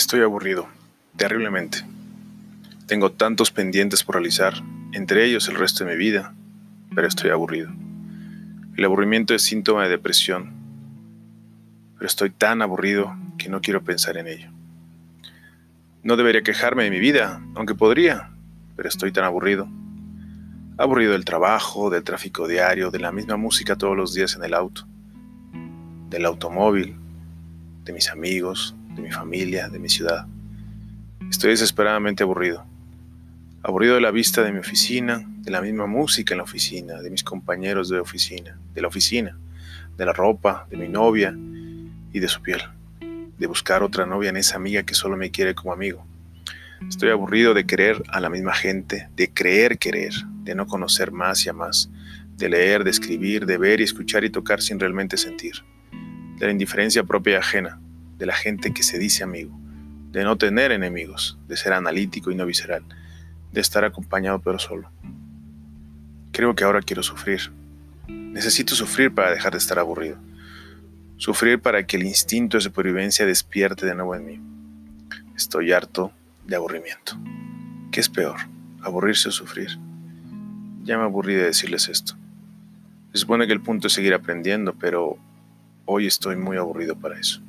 Estoy aburrido, terriblemente. Tengo tantos pendientes por realizar, entre ellos el resto de mi vida, pero estoy aburrido. El aburrimiento es síntoma de depresión, pero estoy tan aburrido que no quiero pensar en ello. No debería quejarme de mi vida, aunque podría, pero estoy tan aburrido. Aburrido del trabajo, del tráfico diario, de la misma música todos los días en el auto, del automóvil, de mis amigos, de mi familia, de mi ciudad. Estoy desesperadamente aburrido. Aburrido de la vista de mi oficina, de la misma música en la oficina, de mis compañeros de oficina, de la oficina, de la ropa, de mi novia y de su piel. De buscar otra novia en esa amiga que solo me quiere como amigo. Estoy aburrido de querer a la misma gente, de creer querer, de no conocer más y a más, de leer, de escribir, de ver y escuchar y tocar sin realmente sentir, de la indiferencia propia y ajena, de la gente que se dice amigo, de no tener enemigos, de ser analítico y no visceral, de estar acompañado pero solo. Creo que ahora quiero sufrir. Necesito sufrir para dejar de estar aburrido. Sufrir para que el instinto de supervivencia despierte de nuevo en mí. Estoy harto de aburrimiento. ¿Qué es peor, aburrirse o sufrir? Ya me aburrí de decirles esto. Se supone que el punto es seguir aprendiendo, pero hoy estoy muy aburrido para eso.